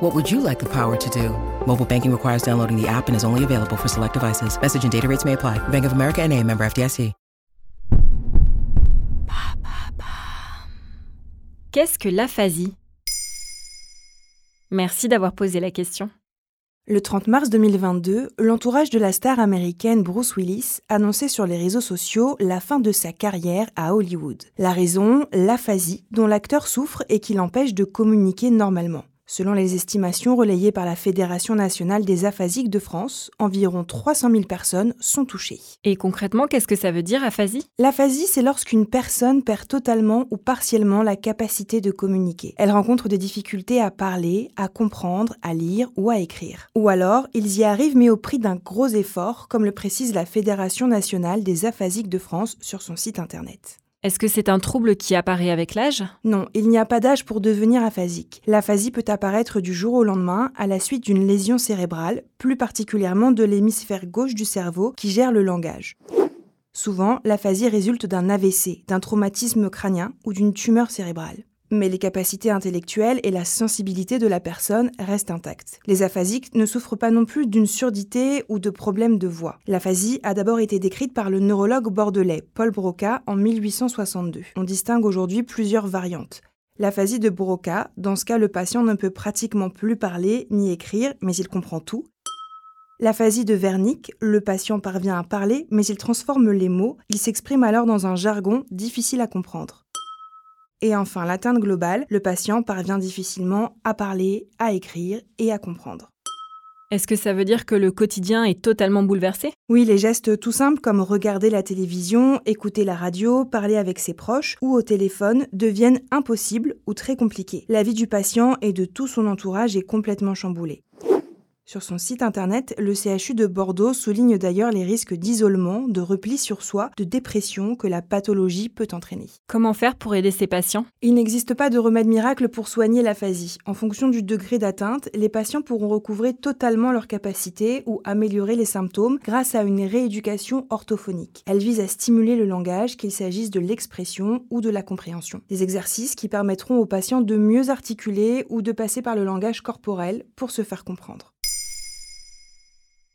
What would you like the power to do? Mobile banking requires downloading the app and is only available for select devices. Message and data rates may apply. Bank of America and a member FDIC. Qu'est-ce que l'aphasie? Merci d'avoir posé la question. Le 30 mars 2022, l'entourage de la star américaine Bruce Willis annonçait sur les réseaux sociaux la fin de sa carrière à Hollywood. La raison, l'aphasie dont l'acteur souffre et qui l'empêche de communiquer normalement. Selon les estimations relayées par la Fédération nationale des aphasiques de France, environ 300 000 personnes sont touchées. Et concrètement, qu'est-ce que ça veut dire aphasie? L'aphasie, c'est lorsqu'une personne perd totalement ou partiellement la capacité de communiquer. Elle rencontre des difficultés à parler, à comprendre, à lire ou à écrire. Ou alors, ils y arrivent mais au prix d'un gros effort, comme le précise la Fédération nationale des aphasiques de France sur son site internet. Est-ce que c'est un trouble qui apparaît avec l'âge? Non, il n'y a pas d'âge pour devenir aphasique. L'aphasie peut apparaître du jour au lendemain à la suite d'une lésion cérébrale, plus particulièrement de l'hémisphère gauche du cerveau qui gère le langage. Souvent, l'aphasie résulte d'un AVC, d'un traumatisme crânien ou d'une tumeur cérébrale. Mais les capacités intellectuelles et la sensibilité de la personne restent intactes. Les aphasiques ne souffrent pas non plus d'une surdité ou de problèmes de voix. L'aphasie a d'abord été décrite par le neurologue bordelais Paul Broca en 1862. On distingue aujourd'hui plusieurs variantes. L'aphasie de Broca, dans ce cas le patient ne peut pratiquement plus parler ni écrire, mais il comprend tout. L'aphasie de Wernicke, le patient parvient à parler, mais il transforme les mots, il s'exprime alors dans un jargon difficile à comprendre. Et enfin, l'atteinte globale, le patient parvient difficilement à parler, à écrire et à comprendre. Est-ce que ça veut dire que le quotidien est totalement bouleversé? Oui, les gestes tout simples comme regarder la télévision, écouter la radio, parler avec ses proches ou au téléphone deviennent impossibles ou très compliqués. La vie du patient et de tout son entourage est complètement chamboulée. Sur son site internet, le CHU de Bordeaux souligne d'ailleurs les risques d'isolement, de repli sur soi, de dépression que la pathologie peut entraîner. Comment faire pour aider ces patients? Il n'existe pas de remède miracle pour soigner l'aphasie. En fonction du degré d'atteinte, les patients pourront recouvrer totalement leur capacité ou améliorer les symptômes grâce à une rééducation orthophonique. Elle vise à stimuler le langage, qu'il s'agisse de l'expression ou de la compréhension. Des exercices qui permettront aux patients de mieux articuler ou de passer par le langage corporel pour se faire comprendre.